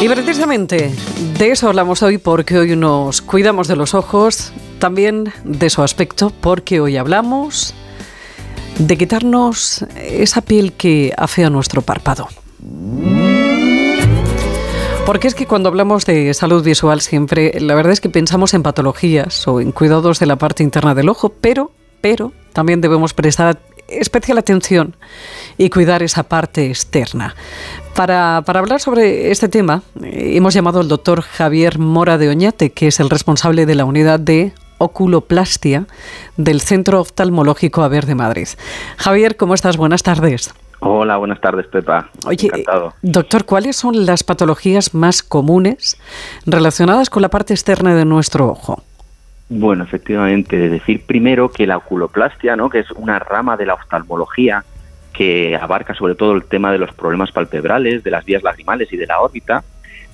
Y precisamente de eso hablamos hoy porque hoy nos cuidamos de los ojos, también de su aspecto, porque hoy hablamos de quitarnos esa piel que afea nuestro párpado. Porque es que cuando hablamos de salud visual siempre, la verdad es que pensamos en patologías o en cuidados de la parte interna del ojo, pero, pero también debemos prestar especial atención y cuidar esa parte externa. Para, para, hablar sobre este tema, eh, hemos llamado al doctor Javier Mora de Oñate, que es el responsable de la unidad de oculoplastia del Centro Oftalmológico AVER de Madrid. Javier, ¿cómo estás? Buenas tardes. Hola, buenas tardes, Pepa. Oye, Encantado. doctor, ¿cuáles son las patologías más comunes relacionadas con la parte externa de nuestro ojo? Bueno, efectivamente, decir primero que la oculoplastia, ¿no? que es una rama de la oftalmología que abarca sobre todo el tema de los problemas palpebrales, de las vías lagrimales y de la órbita,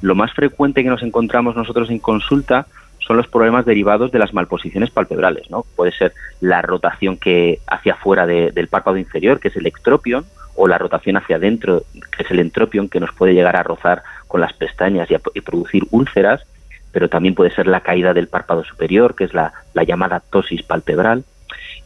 lo más frecuente que nos encontramos nosotros en consulta son los problemas derivados de las malposiciones palpebrales, ¿no? Puede ser la rotación que hacia afuera del párpado inferior, que es el ectropion, o la rotación hacia adentro, que es el entropion, que nos puede llegar a rozar con las pestañas y, producir úlceras, pero también puede ser la caída del párpado superior, que es la, llamada tosis palpebral.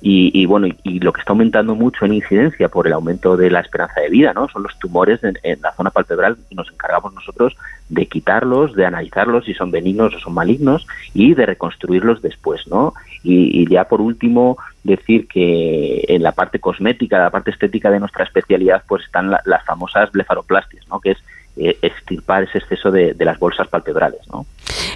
Y, bueno, y, lo que está aumentando mucho en incidencia por el aumento de la esperanza de vida, ¿no? Son los tumores en, la zona palpebral y nos encargamos nosotros de quitarlos, de analizarlos si son benignos o son malignos y de reconstruirlos después, ¿no? Y, ya por último decir que en la parte cosmética, la parte estética de nuestra especialidad, pues están las famosas blefaroplastias, ¿no? Que es extirpar ese exceso de, las bolsas palpebrales, ¿no?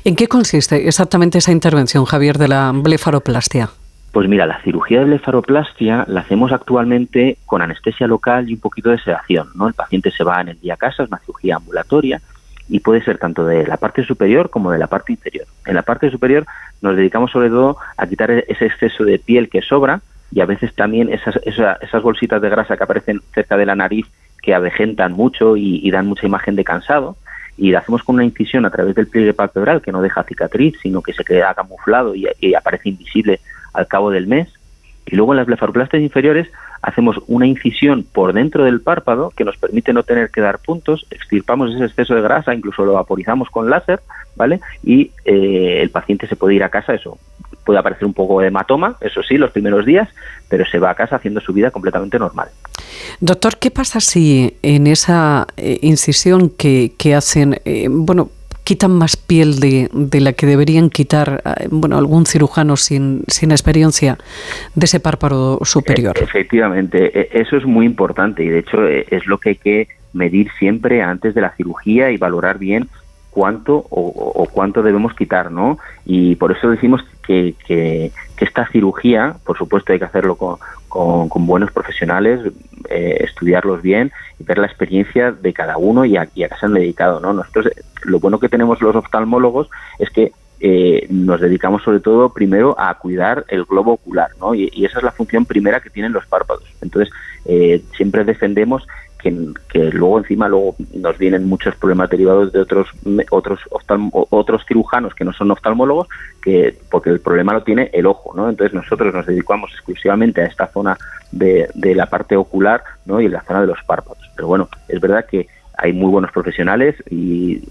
¿En qué consiste exactamente esa intervención, Javier, de la blefaroplastia? Pues mira, la cirugía de blefaroplastia la hacemos actualmente con anestesia local y un poquito de sedación, ¿no? El paciente se va en el día a casa, es una cirugía ambulatoria y puede ser tanto de la parte superior como de la parte inferior. En la parte superior nos dedicamos sobre todo a quitar ese exceso de piel que sobra y a veces también esas, esas, bolsitas de grasa que aparecen cerca de la nariz que avejentan mucho y, dan mucha imagen de cansado y lo hacemos con una incisión a través del pliegue palpebral que no deja cicatriz, sino que se queda camuflado y, aparece invisible al cabo del mes. Y luego en las blefaroplastias inferiores hacemos una incisión por dentro del párpado que nos permite no tener que dar puntos, extirpamos ese exceso de grasa, incluso lo vaporizamos con láser, ¿vale? Y eh, el paciente se puede ir a casa, eso puede aparecer un poco de hematoma, eso sí, los primeros días, pero se va a casa haciendo su vida completamente normal. Doctor, ¿qué pasa si en esa eh, incisión que, que hacen, eh, bueno, quitan más piel de, de, la que deberían quitar eh, bueno algún cirujano sin, sin experiencia de ese párpado superior. E, efectivamente, e, eso es muy importante y de hecho e, es lo que hay que medir siempre antes de la cirugía y valorar bien cuánto o, cuánto debemos quitar, ¿no? Y por eso decimos que, que, esta cirugía, por supuesto hay que hacerlo con, con, buenos profesionales, eh, estudiarlos bien y ver la experiencia de cada uno y a, y a qué se han dedicado, ¿no? Nosotros, lo bueno que tenemos los oftalmólogos es que eh, nos dedicamos sobre todo primero a cuidar el globo ocular, ¿no? Y, esa es la función primera que tienen los párpados. Entonces, eh, siempre defendemos que, luego encima luego nos vienen muchos problemas derivados de otros otros otros cirujanos que no son oftalmólogos que porque el problema lo tiene el ojo no entonces nosotros nos dedicamos exclusivamente a esta zona de, de la parte ocular no y la zona de los párpados. Pero bueno es verdad que hay muy buenos profesionales y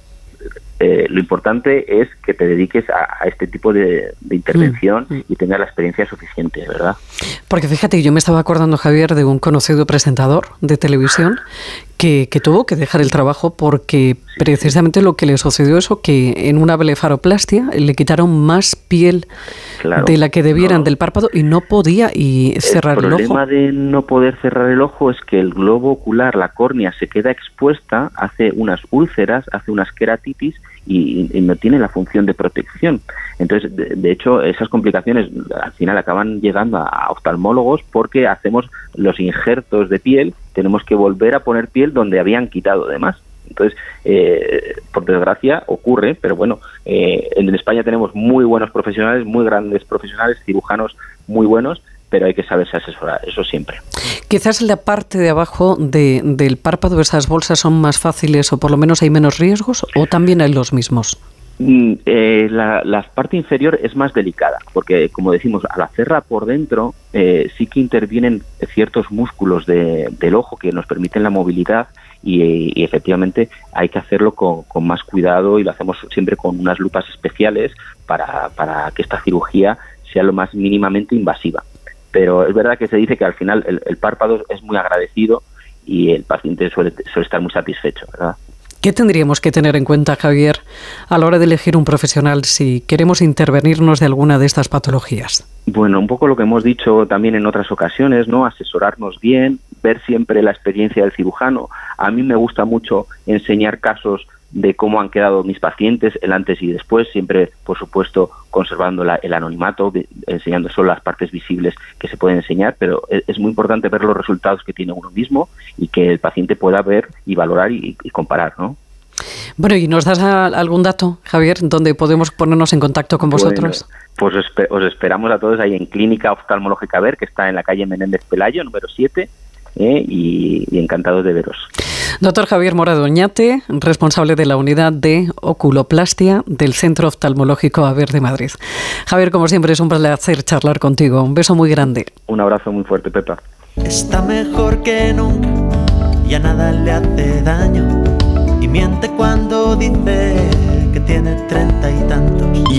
eh, lo importante es que te dediques a, este tipo de, intervención mm, mm. y tengas la experiencia suficiente, ¿verdad? Porque fíjate, yo me estaba acordando, Javier, de un conocido presentador de televisión que, tuvo que dejar el trabajo porque precisamente lo que le sucedió es que en una blefaroplastia le quitaron más piel de la que debieran del párpado y no podía y cerrar el, ojo. El problema de no poder cerrar el ojo es que el globo ocular, la córnea, se queda expuesta, hace unas úlceras, hace unas queratitis y, no tiene la función de protección. Entonces, de, hecho, esas complicaciones al final acaban llegando a, oftalmólogos porque hacemos los injertos de piel, tenemos que volver a poner piel donde habían quitado además. Entonces, eh, por desgracia, ocurre, pero bueno, eh, en España tenemos muy buenos profesionales, muy grandes profesionales, cirujanos muy buenos, pero hay que saberse asesorar, eso siempre. Quizás la parte de abajo de, del párpado, esas bolsas son más fáciles o por lo menos hay menos riesgos o también hay los mismos. Mm, eh, la, parte inferior es más delicada, porque como decimos, al hacerla por dentro eh, sí que intervienen ciertos músculos del ojo que nos permiten la movilidad y, efectivamente hay que hacerlo con, más cuidado y lo hacemos siempre con unas lupas especiales para, para que esta cirugía sea lo más mínimamente invasiva. Pero es verdad que se dice que al final el, párpado es muy agradecido y el paciente suele, suele estar muy satisfecho, ¿verdad? ¿Qué tendríamos que tener en cuenta, Javier, a la hora de elegir un profesional si queremos intervenirnos de alguna de estas patologías? Bueno, un poco lo que hemos dicho también en otras ocasiones, ¿no? Asesorarnos bien, ver siempre la experiencia del cirujano. A mí me gusta mucho enseñar casos de cómo han quedado mis pacientes, el antes y después, siempre, por supuesto, conservando el anonimato, enseñando solo las partes visibles que se pueden enseñar, pero e, es, muy importante ver los resultados que tiene uno mismo y que el paciente pueda ver y valorar y, comparar, ¿no? Bueno, ¿y nos das algún dato, Javier, donde podemos ponernos en contacto con vosotros? pues os esperamos a todos ahí en Clínica Oftalmológica Ver, que está en la calle Menéndez Pelayo, número 7, ¿eh? y, y encantados de veros. Doctor Javier Morado Oñate, responsable de la unidad de oculoplastia del Centro Oftalmológico AVER de Madrid. Javier, como siempre, es un placer charlar contigo. Un beso muy grande. Un abrazo muy fuerte, Pepa. Está mejor que nunca, ya nada le hace daño. Y miente cuando dice que tiene treinta y tantos.